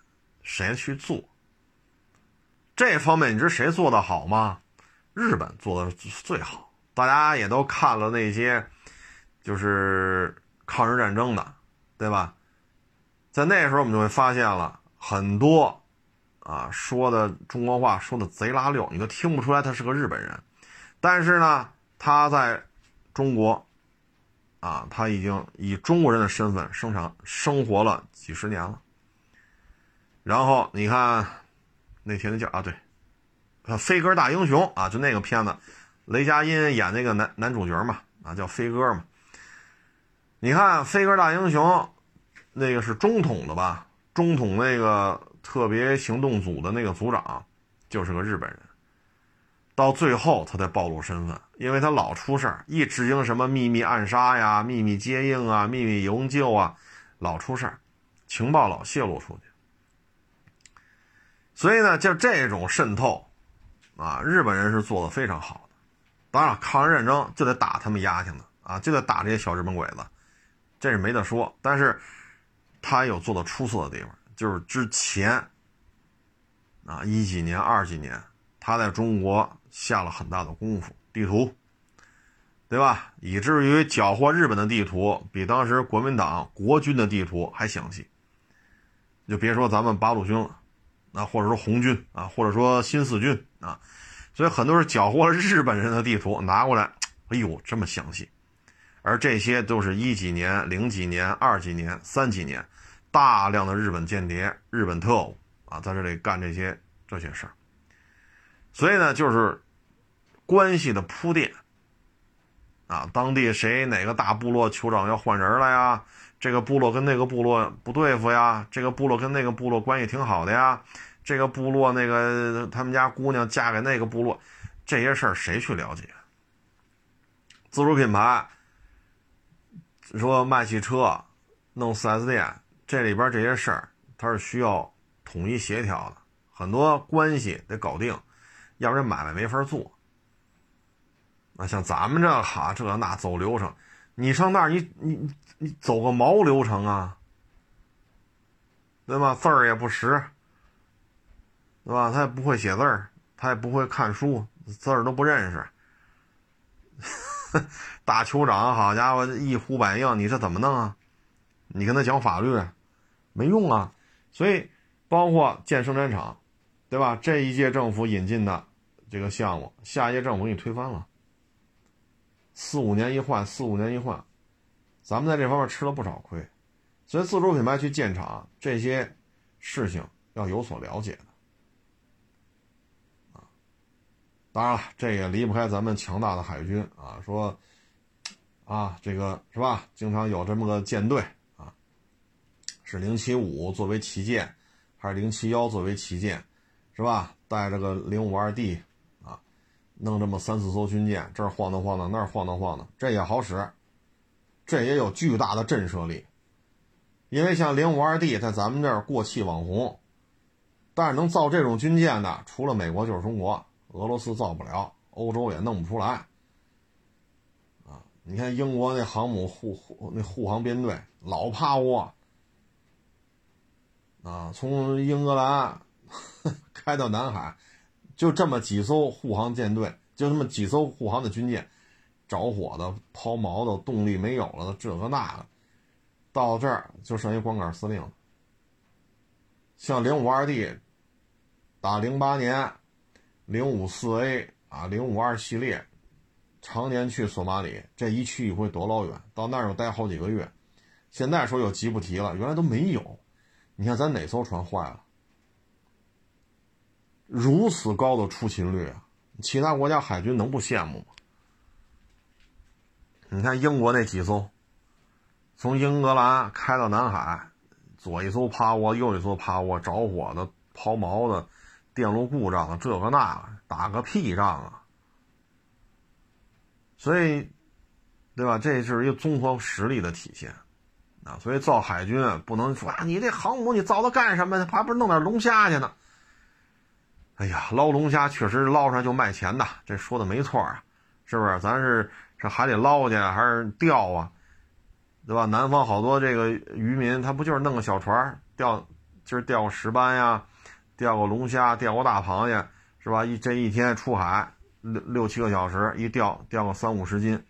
谁去做？这方面你知道谁做的好吗？日本做的最好，大家也都看了那些，就是。抗日战争的，对吧？在那时候，我们就会发现了很多啊，说的中国话说的贼拉溜，你都听不出来他是个日本人。但是呢，他在中国啊，他已经以中国人的身份生产生活了几十年了。然后你看那天的叫啊，对，《飞哥大英雄》啊，就那个片子，雷佳音演那个男男主角嘛，啊，叫飞哥嘛。你看《飞哥大英雄》，那个是中统的吧？中统那个特别行动组的那个组长，就是个日本人。到最后他才暴露身份，因为他老出事儿，一执行什么秘密暗杀呀、秘密接应啊、秘密营救啊，老出事儿，情报老泄露出去。所以呢，就这种渗透，啊，日本人是做的非常好的。当然，抗日战争就得打他们丫挺的啊，就得打这些小日本鬼子。这是没得说，但是他有做的出色的地方，就是之前啊一几年、二几年，他在中国下了很大的功夫，地图，对吧？以至于缴获日本的地图比当时国民党国军的地图还详细。就别说咱们八路军了，啊，或者说红军啊，或者说新四军啊，所以很多是缴获了日本人的地图拿过来，哎呦，这么详细。而这些都是一几年、零几年、二几年、三几年，大量的日本间谍、日本特务啊，在这里干这些这些事儿。所以呢，就是关系的铺垫啊，当地谁哪个大部落酋长要换人了呀？这个部落跟那个部落不对付呀？这个部落跟那个部落关系挺好的呀？这个部落那个他们家姑娘嫁给那个部落，这些事儿谁去了解？自主品牌。说卖汽车，弄 4S 店，这里边这些事儿，它是需要统一协调的，很多关系得搞定，要不然买卖没法做。那像咱们这哈这那走流程，你上那儿你你你走个毛流程啊，对吧？字儿也不识，对吧？他也不会写字儿，他也不会看书，字儿都不认识。大酋长，好家伙，一呼百应，你这怎么弄啊？你跟他讲法律，没用啊。所以，包括建生产厂，对吧？这一届政府引进的这个项目，下一届政府给你推翻了。四五年一换，四五年一换，咱们在这方面吃了不少亏。所以，自主品牌去建厂，这些事情要有所了解的。当然了，这也离不开咱们强大的海军啊。说，啊，这个是吧？经常有这么个舰队啊，是零七五作为旗舰，还是零七幺作为旗舰，是吧？带着个零五二 D 啊，弄这么三四艘军舰，这儿晃荡晃荡，那儿晃荡晃荡，这也好使，这也有巨大的震慑力。因为像零五二 D 在咱们这儿过气网红，但是能造这种军舰的，除了美国就是中国，俄罗斯造不了，欧洲也弄不出来。啊你看英国那航母护护那护航编队老趴窝啊，从英格兰 开到南海，就这么几艘护航舰队，就这么几艘护航的军舰，着火的、抛锚的、动力没有了的，这个那个，到这儿就剩一光杆司令了。像零五二 D，打零八年，零五四 A 啊，零五二系列。常年去索马里，这一去一回多老远，到那儿又待好几个月。现在说有吉布提了，原来都没有。你看咱哪艘船坏了？如此高的出勤率啊，其他国家海军能不羡慕吗？你看英国那几艘，从英格兰开到南海，左一艘趴窝，右一艘趴窝，着火的、抛锚的、电路故障的，这个那个，打个屁仗啊！所以，对吧？这是一个综合实力的体现，啊，所以造海军不能说啊，你这航母你造它干什么呢？还不是弄点龙虾去呢？哎呀，捞龙虾确实捞上来就卖钱的，这说的没错啊，是不是？咱是这海里捞去还是钓啊？对吧？南方好多这个渔民，他不就是弄个小船钓，今儿钓个石斑呀，钓个龙虾，钓个大螃蟹，是吧？一这一天出海。六六七个小时一钓钓个三五十斤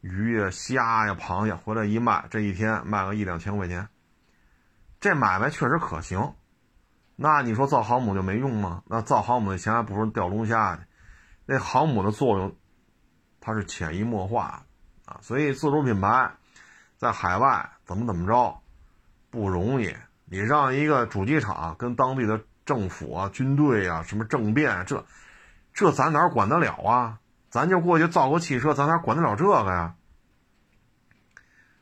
鱼呀虾呀螃蟹回来一卖，这一天卖个一两千块钱，这买卖确实可行。那你说造航母就没用吗？那造航母的钱还不如钓龙虾去。那航母的作用，它是潜移默化啊。所以自主品牌在海外怎么怎么着不容易。你让一个主机厂跟当地的政府啊、军队啊、什么政变这。这咱哪管得了啊？咱就过去造个汽车，咱哪管得了这个呀？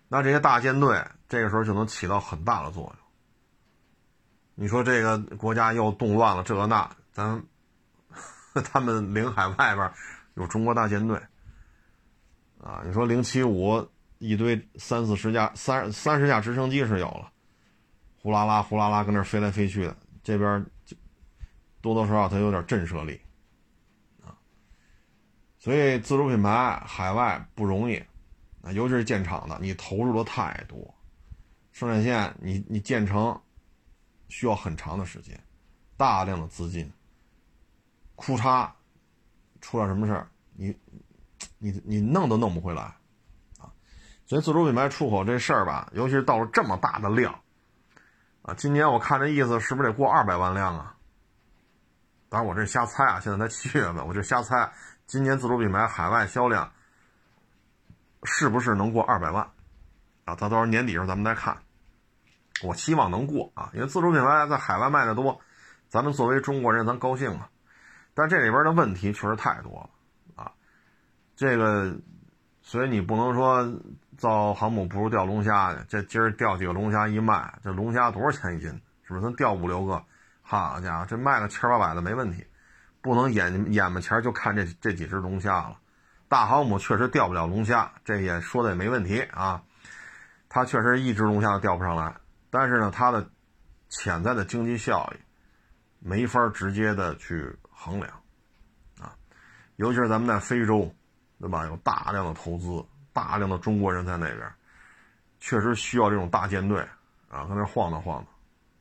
那这些大舰队这个时候就能起到很大的作用。你说这个国家又动乱了，这个那，咱 他们领海外边有中国大舰队啊。你说零七五一堆三四十架、三三十架直升机是有了，呼啦啦呼啦啦跟那飞来飞去的，这边就多多少少它有点震慑力。啊所以自主品牌海外不容易，啊，尤其是建厂的，你投入的太多，生产线你你建成需要很长的时间，大量的资金，库嚓出了什么事儿，你你你弄都弄不回来，啊，所以自主品牌出口这事儿吧，尤其是到了这么大的量，啊，今年我看这意思是不是得过二百万辆啊？当然我这瞎猜啊，现在才七月份，我这瞎猜。今年自主品牌海外销量是不是能过二百万？啊，到到时候年底时候咱们再看。我希望能过啊，因为自主品牌在海外卖的多，咱们作为中国人咱高兴啊。但这里边的问题确实太多了。这个，所以你不能说造航母不如钓龙虾去。这今儿钓几个龙虾一卖，这龙虾多少钱一斤？是不是？咱钓五六个，好家伙，这卖个千八百的没问题。不能眼眼巴前就看这这几只龙虾了，大航母确实钓不了龙虾，这也说的也没问题啊。它确实一只龙虾都钓不上来，但是呢，它的潜在的经济效益没法直接的去衡量啊。尤其是咱们在非洲，对吧？有大量的投资，大量的中国人在那边，确实需要这种大舰队啊，搁那晃荡晃荡，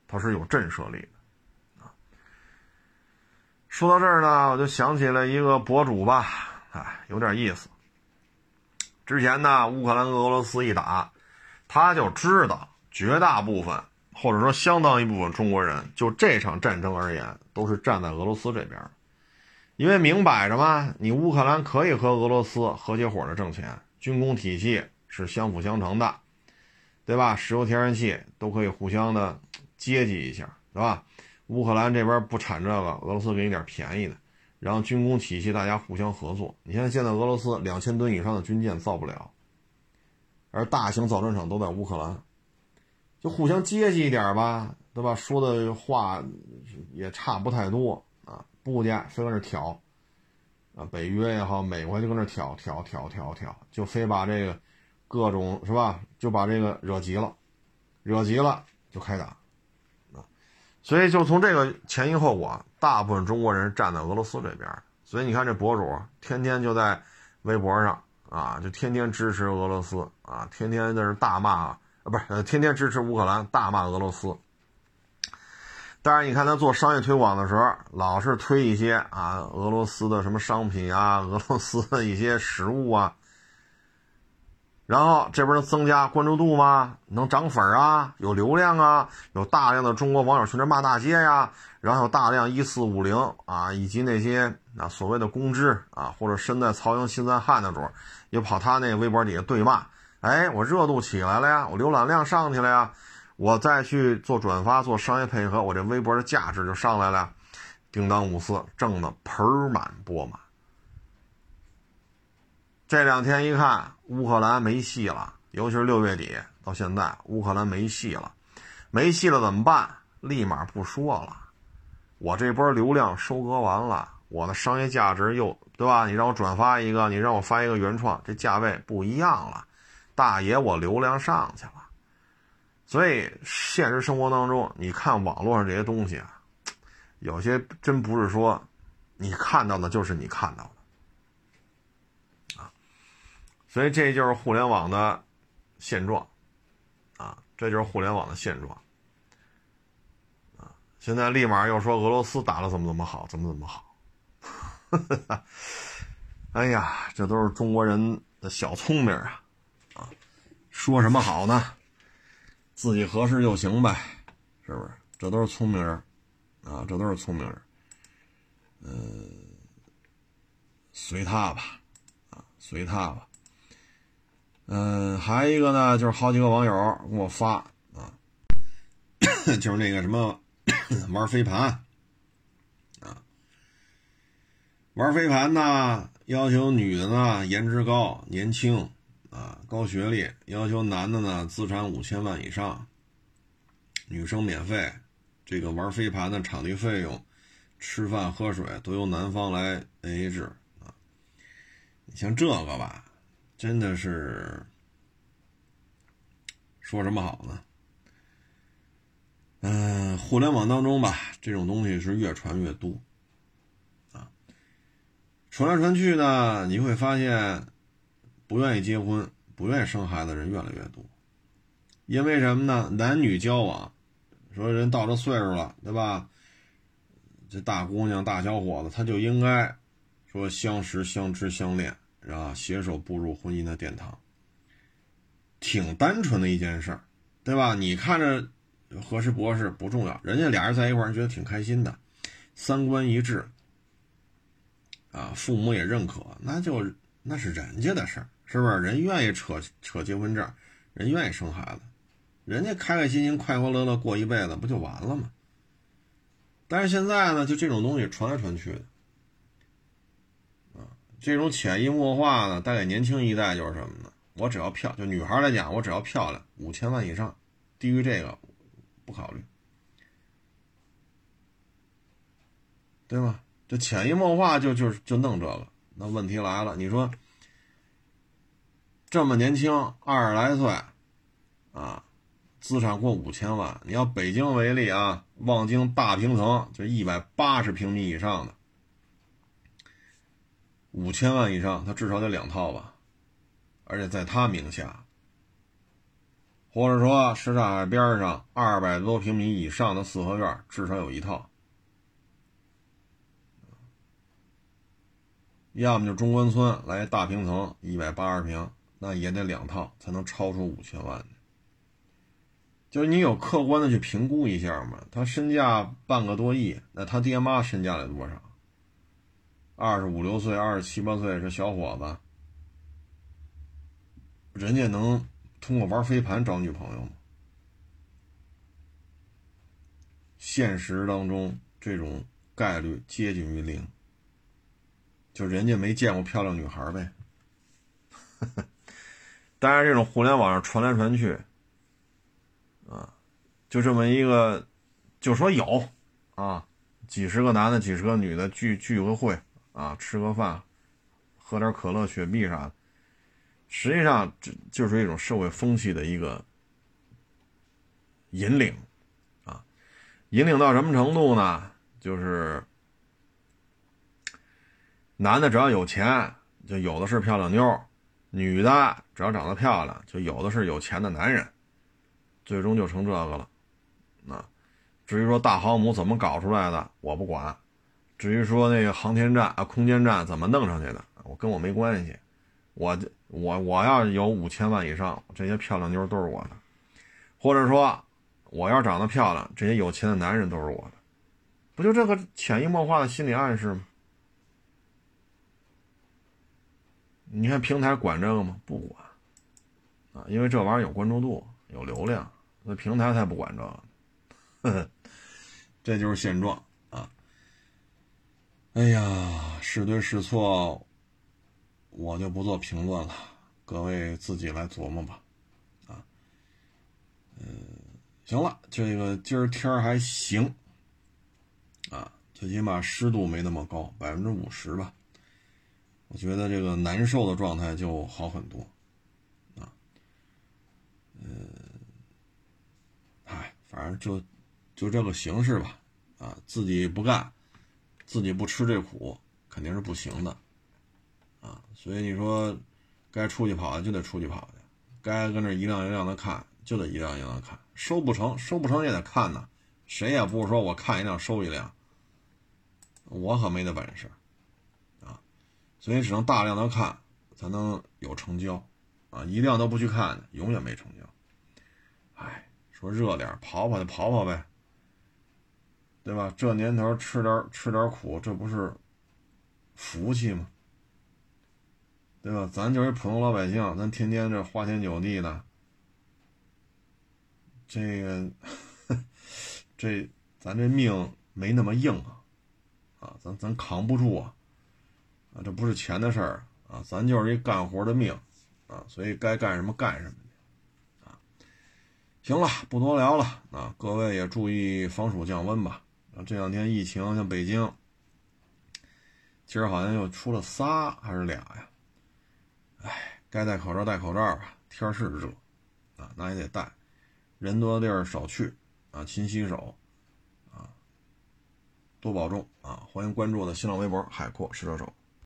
它是有震慑力的。说到这儿呢，我就想起了一个博主吧，哎，有点意思。之前呢，乌克兰跟俄罗斯一打，他就知道绝大部分或者说相当一部分中国人，就这场战争而言，都是站在俄罗斯这边，因为明摆着嘛，你乌克兰可以和俄罗斯合起伙的挣钱，军工体系是相辅相成的，对吧？石油、天然气都可以互相的接济一下，是吧？乌克兰这边不产这个，俄罗斯给你点便宜的，然后军工体系大家互相合作。你看现在俄罗斯两千吨以上的军舰造不了，而大型造船厂都在乌克兰，就互相接济一点吧，对吧？说的话也差不太多部件非搁那挑，啊，北约也好，美国就搁那挑挑挑挑挑，就非把这个各种是吧，就把这个惹急了，惹急了就开打，啊，所以就从这个前因后果，大部分中国人站在俄罗斯这边，所以你看这博主天天就在微博上。啊，就天天支持俄罗斯啊，天天在这大骂啊，不是，天天支持乌克兰，大骂俄罗斯。但是你看他做商业推广的时候，老是推一些啊，俄罗斯的什么商品啊，俄罗斯的一些食物啊，然后这不是增加关注度吗？能涨粉啊，有流量啊，有大量的中国网友去那骂大街呀。然后大量一四五零啊，以及那些啊所谓的公知啊，或者身在曹营心在汉的主，又跑他那微博底下对骂，哎，我热度起来了呀，我浏览量上去了呀，我再去做转发做商业配合，我这微博的价值就上来了，叮当五四挣的盆满钵满。这两天一看，乌克兰没戏了，尤其是六月底到现在，乌克兰没戏了，没戏了怎么办？立马不说了。我这波流量收割完了，我的商业价值又对吧？你让我转发一个，你让我发一个原创，这价位不一样了。大爷，我流量上去了。所以现实生活当中，你看网络上这些东西啊，有些真不是说你看到的就是你看到的啊。所以这就是互联网的现状啊，这就是互联网的现状啊。现在立马又说俄罗斯打的怎么怎么好，怎么怎么好。哎呀，这都是中国人的小聪明啊！啊，说什么好呢？自己合适就行呗，是不是？这都是聪明人啊，这都是聪明人。嗯，随他吧，啊，随他吧。嗯，还一个呢，就是好几个网友给我发啊，就是那个什么。玩飞盘啊，玩飞盘呢，要求女的呢颜值高、年轻啊、高学历；要求男的呢资产五千万以上，女生免费。这个玩飞盘的场地费用、吃饭喝水都由男方来 AA 制啊。你像这个吧，真的是说什么好呢？嗯，互联网当中吧，这种东西是越传越多，传来传去呢，你会发现，不愿意结婚、不愿意生孩子的人越来越多，因为什么呢？男女交往，说人到这岁数了，对吧？这大姑娘、大小伙子，他就应该说相识、相知、相恋，然后携手步入婚姻的殿堂，挺单纯的一件事儿，对吧？你看着。合适不合适不重要，人家俩人在一块儿觉得挺开心的，三观一致，啊，父母也认可，那就那是人家的事儿，是不是？人愿意扯扯结婚证，人愿意生孩子，人家开开心心、快快乐乐过一辈子，不就完了吗？但是现在呢，就这种东西传来传去的，啊，这种潜移默化的带给年轻一代就是什么呢？我只要漂，就女孩来讲，我只要漂亮，五千万以上，低于这个。不考虑，对吧？这潜移默化就就就弄这个。那问题来了，你说这么年轻，二十来岁，啊，资产过五千万。你要北京为例啊，望京大平层就一百八十平米以上的，五千万以上，他至少得两套吧，而且在他名下。或者说，什刹海边上二百多平米以上的四合院至少有一套，要么就中关村来大平层一百八十平，那也得两套才能超出五千万。就是你有客观的去评估一下嘛？他身价半个多亿，那他爹妈身价得多少？二十五六岁、二十七八岁这小伙子，人家能。通过玩飞盘找女朋友吗？现实当中这种概率接近于零，就人家没见过漂亮女孩呗。但是这种互联网上传来传去，啊，就这么一个，就说有，啊，几十个男的，几十个女的聚聚个会，啊，吃个饭，喝点可乐、雪碧啥的，实际上这就是一种社会风气的一个引领，啊，引领到什么程度呢？就是男的只要有钱，就有的是漂亮妞。女的只要长得漂亮，就有的是有钱的男人，最终就成这个了。那至于说大航母怎么搞出来的，我不管；至于说那个航天站啊、空间站怎么弄上去的，我跟我没关系。我我我要有五千万以上，这些漂亮妞都是我的；或者说我要长得漂亮，这些有钱的男人都是我的，不就这个潜移默化的心理暗示吗？你看平台管这个吗？不管，啊，因为这玩意儿有关注度、有流量，那平台才不管这个。呵呵，这就是现状啊！哎呀，是对是错，我就不做评论了，各位自己来琢磨吧。啊，嗯，行了，这个今儿天还行，啊，最起码湿度没那么高，百分之五十吧。我觉得这个难受的状态就好很多，嗯，哎，反正就就这个形式吧，啊，自己不干，自己不吃这苦，肯定是不行的，啊，所以你说该出去跑就得出去跑去，该跟那一辆一辆的看就得一辆一辆的看，收不成收不成也得看呢，谁也不是说我看一辆收一辆，我可没那本事。啊所以只能大量的看，才能有成交，啊，一辆都不去看，永远没成交。哎，说热点跑跑就跑跑呗，对吧？这年头吃点吃点苦，这不是福气吗？对吧？咱就是普通老百姓，咱天天这花天酒地的，这个 这咱这命没那么硬啊，啊，咱咱扛不住啊。这不是钱的事儿啊，咱就是一干活的命啊，所以该干什么干什么啊。行了，不多聊了啊，各位也注意防暑降温吧。啊，这两天疫情像北京，今儿好像又出了仨还是俩呀？哎，该戴口罩戴口罩吧，天是热啊，那也得戴。人多的地儿少去啊，勤洗手啊，多保重啊。欢迎关注我的新浪微博“海阔试车手”。